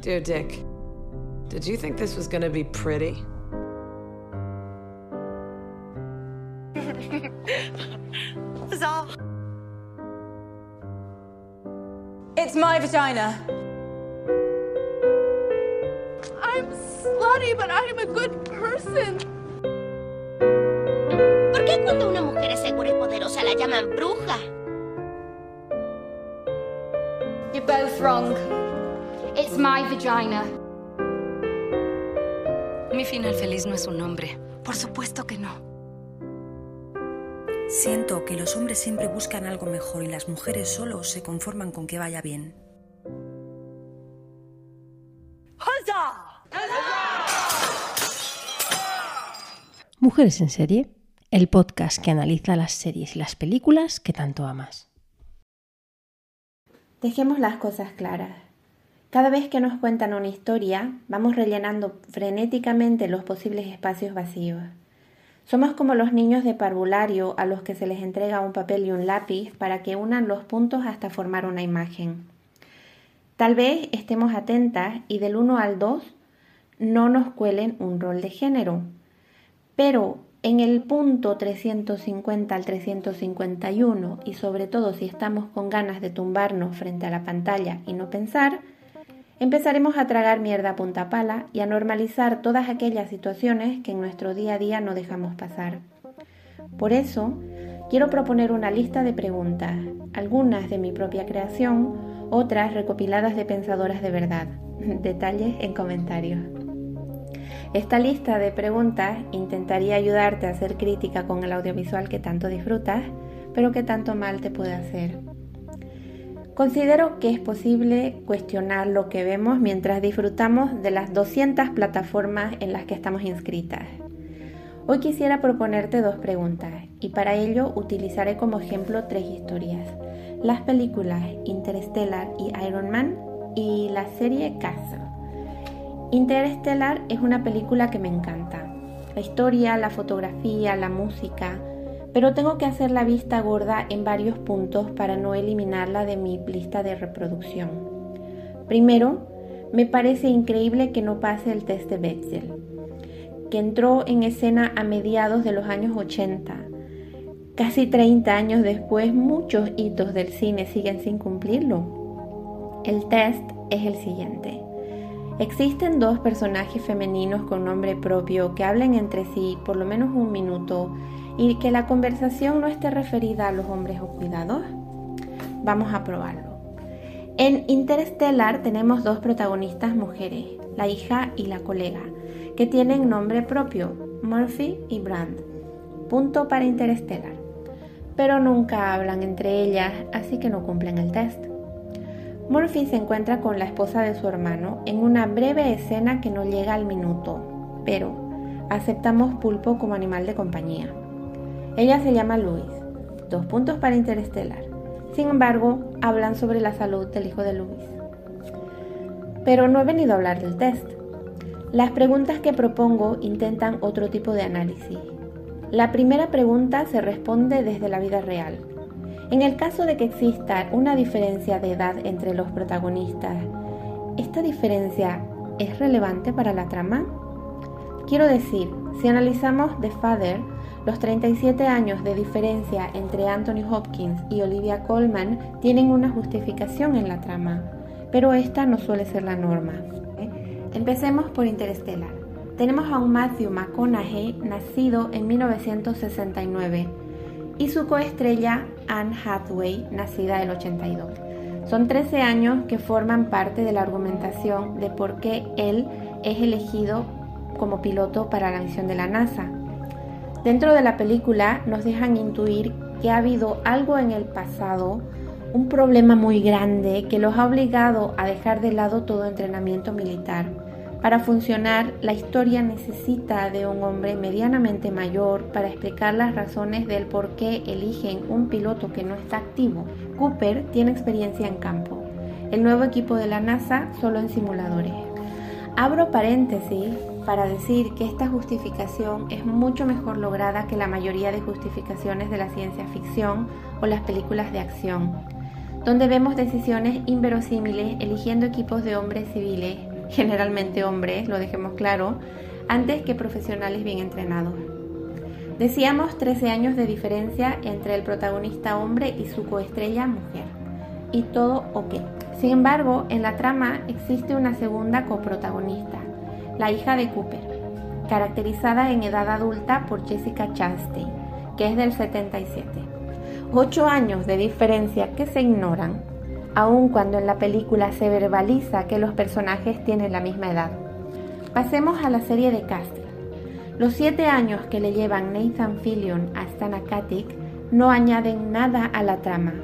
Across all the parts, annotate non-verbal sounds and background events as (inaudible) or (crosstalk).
Dear Dick, did you think this was gonna be pretty? (laughs) Bizarre. It's my vagina. I'm slutty, but I'm a good person. ¿Por qué cuando una mujer es segura y poderosa la llaman bruja? You're both wrong. It's my vagina. Mi final feliz no es un nombre. Por supuesto que no. Siento que los hombres siempre buscan algo mejor y las mujeres solo se conforman con que vaya bien. Mujeres en serie, el podcast que analiza las series y las películas que tanto amas. Dejemos las cosas claras. Cada vez que nos cuentan una historia, vamos rellenando frenéticamente los posibles espacios vacíos. Somos como los niños de parvulario a los que se les entrega un papel y un lápiz para que unan los puntos hasta formar una imagen. Tal vez estemos atentas y del 1 al 2 no nos cuelen un rol de género, pero en el punto 350 al 351 y sobre todo si estamos con ganas de tumbarnos frente a la pantalla y no pensar, empezaremos a tragar mierda a punta pala y a normalizar todas aquellas situaciones que en nuestro día a día no dejamos pasar. Por eso, quiero proponer una lista de preguntas, algunas de mi propia creación, otras recopiladas de pensadoras de verdad. (laughs) Detalles en comentarios. Esta lista de preguntas intentaría ayudarte a hacer crítica con el audiovisual que tanto disfrutas, pero que tanto mal te puede hacer. Considero que es posible cuestionar lo que vemos mientras disfrutamos de las 200 plataformas en las que estamos inscritas. Hoy quisiera proponerte dos preguntas y para ello utilizaré como ejemplo tres historias. Las películas Interstellar y Iron Man y la serie Castle. Interstellar es una película que me encanta. La historia, la fotografía, la música, pero tengo que hacer la vista gorda en varios puntos para no eliminarla de mi lista de reproducción. Primero, me parece increíble que no pase el test de Betzel, que entró en escena a mediados de los años 80. Casi 30 años después, muchos hitos del cine siguen sin cumplirlo. El test es el siguiente. Existen dos personajes femeninos con nombre propio que hablen entre sí por lo menos un minuto y que la conversación no esté referida a los hombres o cuidados. Vamos a probarlo. En Interstellar tenemos dos protagonistas mujeres, la hija y la colega, que tienen nombre propio, Murphy y Brand. Punto para Interstellar. Pero nunca hablan entre ellas, así que no cumplen el test. Murphy se encuentra con la esposa de su hermano en una breve escena que no llega al minuto, pero aceptamos pulpo como animal de compañía. Ella se llama Luis. Dos puntos para Interestelar. Sin embargo, hablan sobre la salud del hijo de Luis. Pero no he venido a hablar del test. Las preguntas que propongo intentan otro tipo de análisis. La primera pregunta se responde desde la vida real, en el caso de que exista una diferencia de edad entre los protagonistas, ¿esta diferencia es relevante para la trama? Quiero decir, si analizamos The Father, los 37 años de diferencia entre Anthony Hopkins y Olivia Colman tienen una justificación en la trama, pero esta no suele ser la norma. Empecemos por Interstellar. Tenemos a un Matthew McConaughey nacido en 1969 y su coestrella Anne Hathaway, nacida del 82. Son 13 años que forman parte de la argumentación de por qué él es elegido como piloto para la misión de la NASA. Dentro de la película nos dejan intuir que ha habido algo en el pasado, un problema muy grande que los ha obligado a dejar de lado todo entrenamiento militar para funcionar, la historia necesita de un hombre medianamente mayor para explicar las razones del por qué eligen un piloto que no está activo. Cooper tiene experiencia en campo. El nuevo equipo de la NASA solo en simuladores. Abro paréntesis para decir que esta justificación es mucho mejor lograda que la mayoría de justificaciones de la ciencia ficción o las películas de acción donde vemos decisiones inverosímiles eligiendo equipos de hombres civiles, generalmente hombres, lo dejemos claro, antes que profesionales bien entrenados. Decíamos 13 años de diferencia entre el protagonista hombre y su coestrella mujer. Y todo ok. Sin embargo, en la trama existe una segunda coprotagonista, la hija de Cooper, caracterizada en edad adulta por Jessica Chastain, que es del 77. Ocho años de diferencia que se ignoran, aun cuando en la película se verbaliza que los personajes tienen la misma edad. Pasemos a la serie de casting. Los siete años que le llevan Nathan Fillion a Stana Katic no añaden nada a la trama.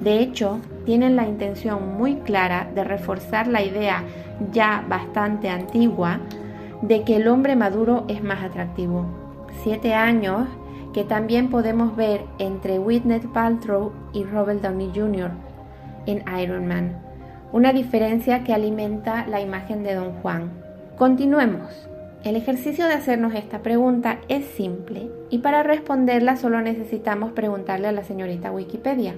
De hecho, tienen la intención muy clara de reforzar la idea ya bastante antigua de que el hombre maduro es más atractivo. Siete años que también podemos ver entre Whitney Paltrow y Robert Downey Jr. en Iron Man, una diferencia que alimenta la imagen de Don Juan. Continuemos. El ejercicio de hacernos esta pregunta es simple y para responderla solo necesitamos preguntarle a la señorita Wikipedia.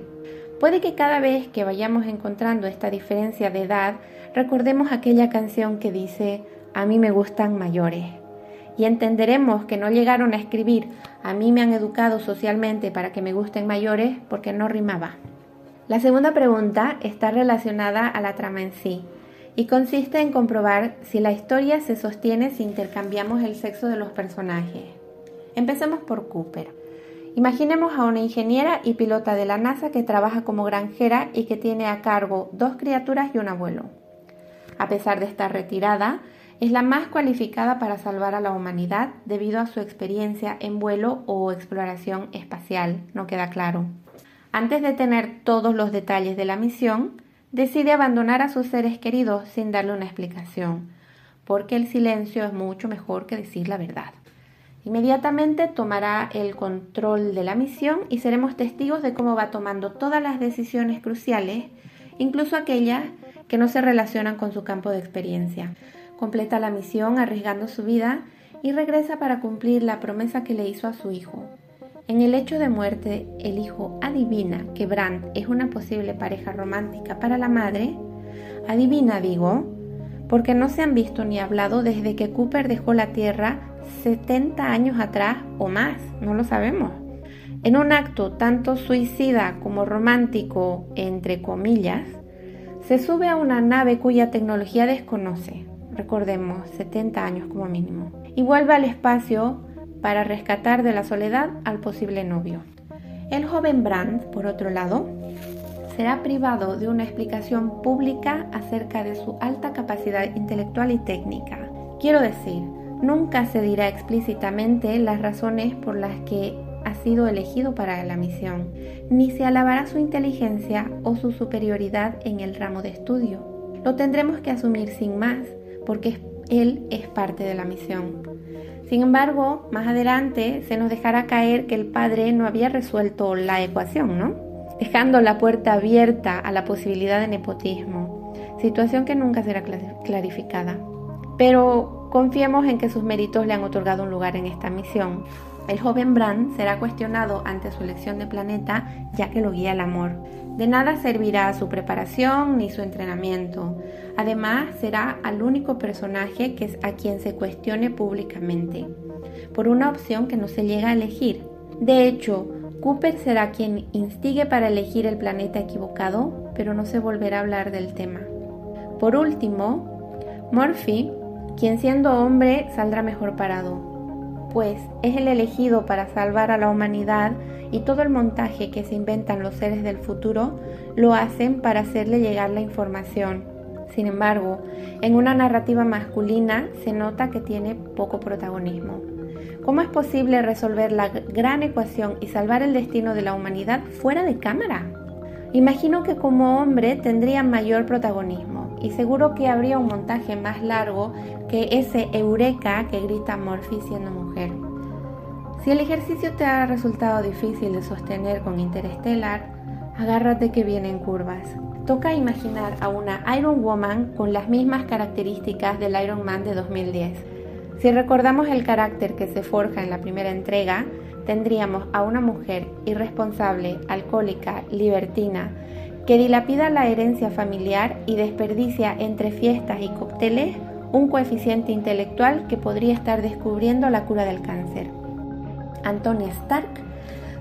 Puede que cada vez que vayamos encontrando esta diferencia de edad recordemos aquella canción que dice a mí me gustan mayores. Y entenderemos que no llegaron a escribir a mí me han educado socialmente para que me gusten mayores porque no rimaba. La segunda pregunta está relacionada a la trama en sí y consiste en comprobar si la historia se sostiene si intercambiamos el sexo de los personajes. Empecemos por Cooper. Imaginemos a una ingeniera y pilota de la NASA que trabaja como granjera y que tiene a cargo dos criaturas y un abuelo. A pesar de estar retirada, es la más cualificada para salvar a la humanidad debido a su experiencia en vuelo o exploración espacial, no queda claro. Antes de tener todos los detalles de la misión, decide abandonar a sus seres queridos sin darle una explicación, porque el silencio es mucho mejor que decir la verdad. Inmediatamente tomará el control de la misión y seremos testigos de cómo va tomando todas las decisiones cruciales, incluso aquellas que no se relacionan con su campo de experiencia completa la misión arriesgando su vida y regresa para cumplir la promesa que le hizo a su hijo. En el hecho de muerte, el hijo adivina que Brandt es una posible pareja romántica para la madre. Adivina, digo, porque no se han visto ni hablado desde que Cooper dejó la Tierra 70 años atrás o más, no lo sabemos. En un acto tanto suicida como romántico, entre comillas, se sube a una nave cuya tecnología desconoce recordemos, 70 años como mínimo, y vuelve al espacio para rescatar de la soledad al posible novio. El joven Brand, por otro lado, será privado de una explicación pública acerca de su alta capacidad intelectual y técnica. Quiero decir, nunca se dirá explícitamente las razones por las que ha sido elegido para la misión, ni se alabará su inteligencia o su superioridad en el ramo de estudio. Lo tendremos que asumir sin más, porque él es parte de la misión. Sin embargo, más adelante se nos dejará caer que el padre no había resuelto la ecuación, ¿no? Dejando la puerta abierta a la posibilidad de nepotismo, situación que nunca será clarificada. Pero confiemos en que sus méritos le han otorgado un lugar en esta misión. El joven Bran será cuestionado ante su elección de planeta ya que lo guía el amor. De nada servirá su preparación ni su entrenamiento. Además, será al único personaje que es a quien se cuestione públicamente, por una opción que no se llega a elegir. De hecho, Cooper será quien instigue para elegir el planeta equivocado, pero no se volverá a hablar del tema. Por último, Murphy, quien siendo hombre saldrá mejor parado, pues es el elegido para salvar a la humanidad y todo el montaje que se inventan los seres del futuro lo hacen para hacerle llegar la información. Sin embargo, en una narrativa masculina se nota que tiene poco protagonismo. ¿Cómo es posible resolver la gran ecuación y salvar el destino de la humanidad fuera de cámara? Imagino que como hombre tendría mayor protagonismo y seguro que habría un montaje más largo que ese eureka que grita Morphy siendo mujer. Si el ejercicio te ha resultado difícil de sostener con Interstellar, agárrate que vienen curvas. Toca imaginar a una Iron Woman con las mismas características del Iron Man de 2010. Si recordamos el carácter que se forja en la primera entrega, tendríamos a una mujer irresponsable, alcohólica, libertina, que dilapida la herencia familiar y desperdicia entre fiestas y cócteles un coeficiente intelectual que podría estar descubriendo la cura del cáncer. Antonia Stark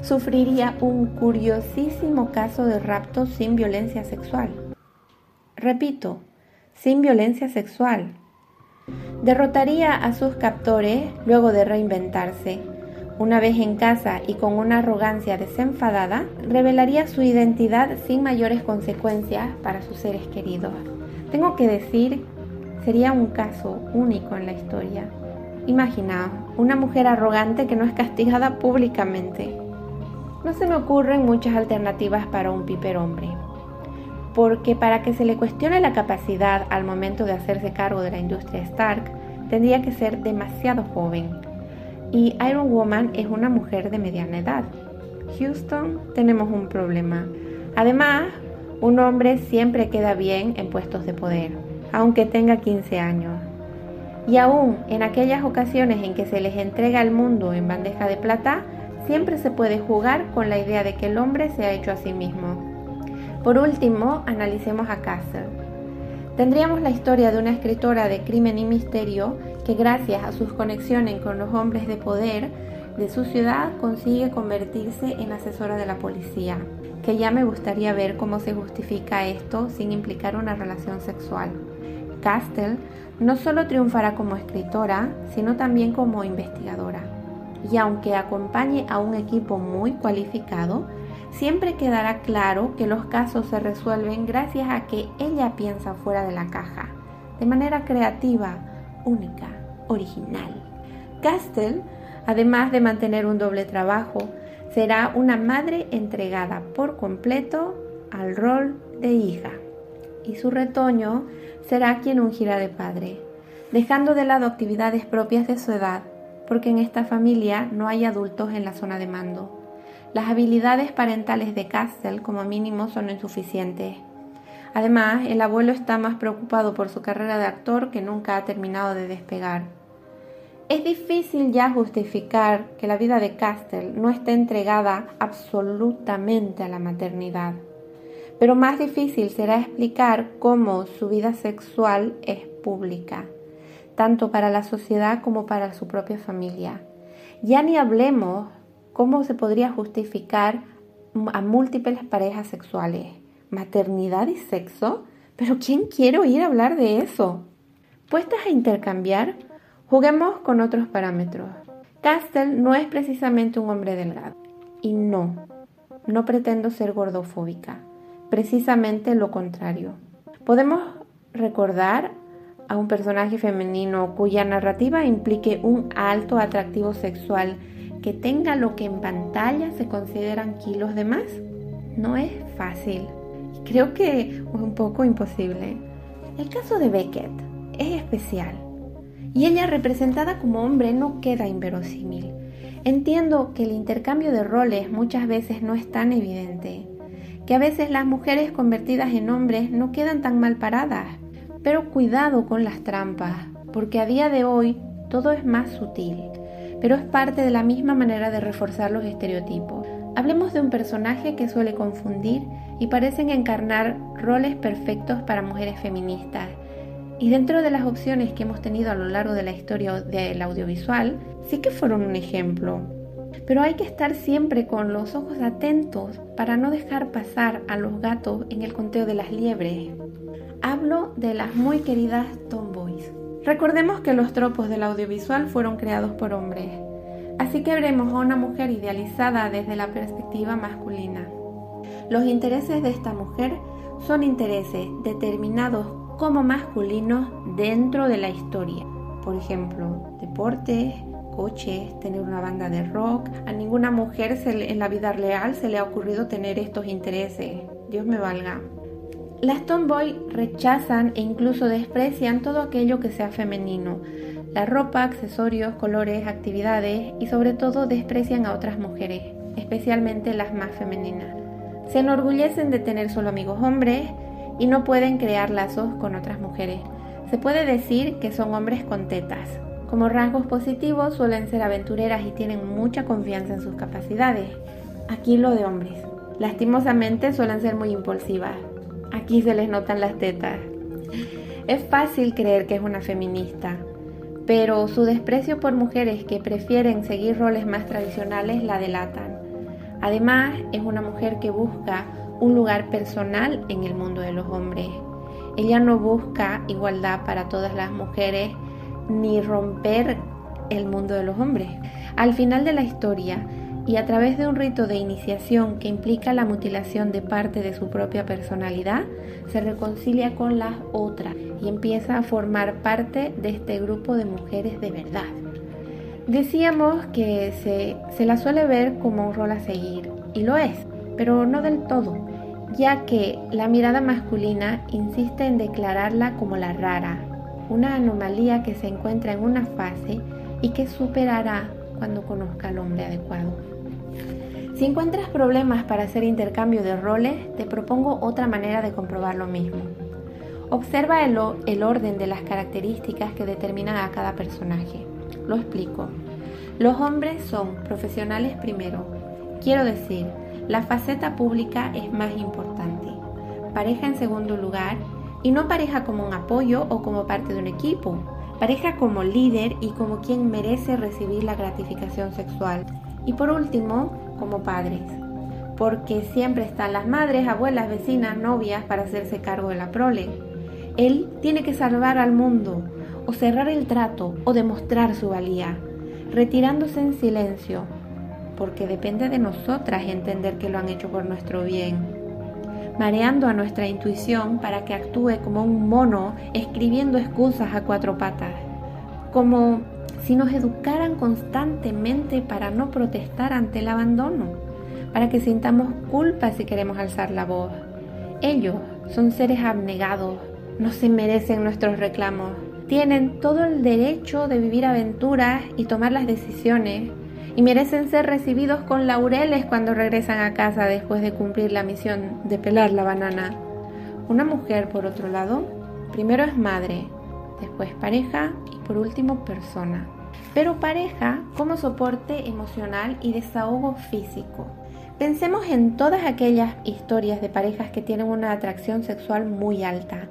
sufriría un curiosísimo caso de rapto sin violencia sexual. Repito, sin violencia sexual. Derrotaría a sus captores luego de reinventarse. Una vez en casa y con una arrogancia desenfadada, revelaría su identidad sin mayores consecuencias para sus seres queridos. Tengo que decir, sería un caso único en la historia. Imagina, una mujer arrogante que no es castigada públicamente. No se me ocurren muchas alternativas para un piper hombre porque para que se le cuestione la capacidad al momento de hacerse cargo de la industria Stark, tendría que ser demasiado joven. Y Iron Woman es una mujer de mediana edad. Houston, tenemos un problema. Además, un hombre siempre queda bien en puestos de poder, aunque tenga 15 años. Y aún en aquellas ocasiones en que se les entrega el mundo en bandeja de plata, siempre se puede jugar con la idea de que el hombre se ha hecho a sí mismo. Por último, analicemos a Castle. Tendríamos la historia de una escritora de crimen y misterio que gracias a sus conexiones con los hombres de poder de su ciudad consigue convertirse en asesora de la policía, que ya me gustaría ver cómo se justifica esto sin implicar una relación sexual. Castle no solo triunfará como escritora, sino también como investigadora. Y aunque acompañe a un equipo muy cualificado, siempre quedará claro que los casos se resuelven gracias a que ella piensa fuera de la caja, de manera creativa, única, original. Castell, además de mantener un doble trabajo, será una madre entregada por completo al rol de hija. Y su retoño será quien ungirá de padre, dejando de lado actividades propias de su edad, porque en esta familia no hay adultos en la zona de mando. Las habilidades parentales de Castle como mínimo son insuficientes. Además, el abuelo está más preocupado por su carrera de actor que nunca ha terminado de despegar. Es difícil ya justificar que la vida de Castle no esté entregada absolutamente a la maternidad, pero más difícil será explicar cómo su vida sexual es pública, tanto para la sociedad como para su propia familia. Ya ni hablemos ¿Cómo se podría justificar a múltiples parejas sexuales? ¿Maternidad y sexo? ¿Pero quién quiere oír hablar de eso? Puestas a intercambiar, juguemos con otros parámetros. Castle no es precisamente un hombre delgado. Y no, no pretendo ser gordofóbica. Precisamente lo contrario. Podemos recordar a un personaje femenino cuya narrativa implique un alto atractivo sexual que tenga lo que en pantalla se consideran kilos de más. No es fácil. Creo que un poco imposible. El caso de Beckett es especial. Y ella representada como hombre no queda inverosímil. Entiendo que el intercambio de roles muchas veces no es tan evidente, que a veces las mujeres convertidas en hombres no quedan tan mal paradas, pero cuidado con las trampas, porque a día de hoy todo es más sutil pero es parte de la misma manera de reforzar los estereotipos. Hablemos de un personaje que suele confundir y parecen encarnar roles perfectos para mujeres feministas. Y dentro de las opciones que hemos tenido a lo largo de la historia del audiovisual, sí que fueron un ejemplo. Pero hay que estar siempre con los ojos atentos para no dejar pasar a los gatos en el conteo de las liebres. Hablo de las muy queridas tomboys. Recordemos que los tropos del audiovisual fueron creados por hombres, así que veremos a una mujer idealizada desde la perspectiva masculina. Los intereses de esta mujer son intereses determinados como masculinos dentro de la historia. Por ejemplo, deportes, coches, tener una banda de rock. A ninguna mujer en la vida real se le ha ocurrido tener estos intereses. Dios me valga. Las tomboy rechazan e incluso desprecian todo aquello que sea femenino, la ropa, accesorios, colores, actividades y sobre todo desprecian a otras mujeres, especialmente las más femeninas. Se enorgullecen de tener solo amigos hombres y no pueden crear lazos con otras mujeres. Se puede decir que son hombres con tetas. Como rasgos positivos suelen ser aventureras y tienen mucha confianza en sus capacidades. Aquí lo de hombres. Lastimosamente suelen ser muy impulsivas. Aquí se les notan las tetas. Es fácil creer que es una feminista, pero su desprecio por mujeres que prefieren seguir roles más tradicionales la delatan. Además, es una mujer que busca un lugar personal en el mundo de los hombres. Ella no busca igualdad para todas las mujeres ni romper el mundo de los hombres. Al final de la historia, y a través de un rito de iniciación que implica la mutilación de parte de su propia personalidad, se reconcilia con las otras y empieza a formar parte de este grupo de mujeres de verdad. Decíamos que se, se la suele ver como un rol a seguir, y lo es, pero no del todo, ya que la mirada masculina insiste en declararla como la rara, una anomalía que se encuentra en una fase y que superará cuando conozca al hombre adecuado. Si encuentras problemas para hacer intercambio de roles, te propongo otra manera de comprobar lo mismo. Observa el, el, orden de las características que determinan a cada personaje. Lo explico. Los hombres son profesionales primero. Quiero decir, la faceta pública es más importante. Pareja en segundo lugar y no pareja como un apoyo o como parte de un equipo. Pareja como líder y como quien merece recibir la gratificación sexual. Y por último, como padres, porque siempre están las madres, abuelas, vecinas, novias para hacerse cargo de la prole. Él tiene que salvar al mundo, o cerrar el trato, o demostrar su valía, retirándose en silencio, porque depende de nosotras entender que lo han hecho por nuestro bien, mareando a nuestra intuición para que actúe como un mono escribiendo excusas a cuatro patas, como si nos educaran constantemente para no protestar ante el abandono, para que sintamos culpa si queremos alzar la voz. Ellos son seres abnegados, no se merecen nuestros reclamos, tienen todo el derecho de vivir aventuras y tomar las decisiones y merecen ser recibidos con laureles cuando regresan a casa después de cumplir la misión de pelar la banana. Una mujer, por otro lado, primero es madre, después pareja y por último persona pero pareja como soporte emocional y desahogo físico. Pensemos en todas aquellas historias de parejas que tienen una atracción sexual muy alta.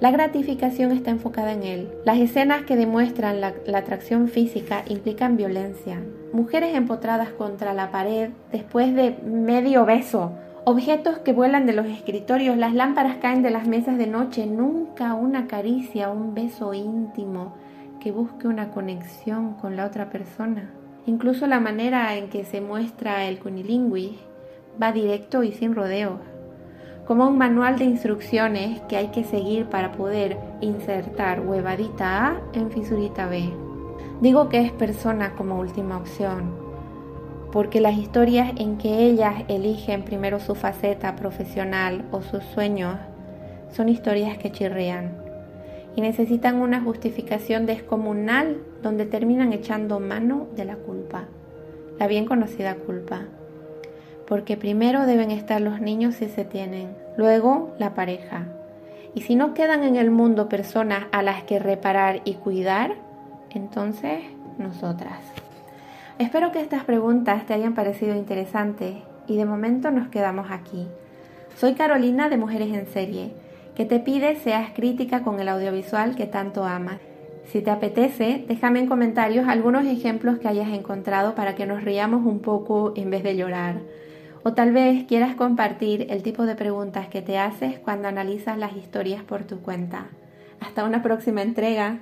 La gratificación está enfocada en él. Las escenas que demuestran la, atracción física implican violencia. Mujeres empotradas contra la pared después de medio beso. Objetos que vuelan de los escritorios, las lámparas caen de las mesas de noche, nunca una caricia, un beso íntimo que busque una conexión con la otra persona. Incluso la manera en que se muestra el cunilingüe va directo y sin rodeos, como un manual de instrucciones que hay que seguir para poder insertar huevadita A en fisurita B. Digo que es persona como última opción, porque las historias en que ellas eligen primero su faceta profesional o sus sueños son historias que chirrean y necesitan una justificación descomunal donde terminan echando mano de la culpa, la bien conocida culpa. Porque primero deben estar los niños si se tienen, luego la pareja. Y si no quedan en el mundo personas a las que reparar y cuidar, entonces nosotras. Espero que estas preguntas te hayan parecido interesantes y de momento nos quedamos aquí. Soy Carolina de Mujeres en Serie que te pide seas crítica con el audiovisual que tanto amas. Si te apetece, déjame en comentarios algunos ejemplos que hayas encontrado para que nos riamos un poco en vez de llorar. O tal vez quieras compartir el tipo de preguntas que te haces cuando analizas las historias por tu cuenta. Hasta una próxima entrega.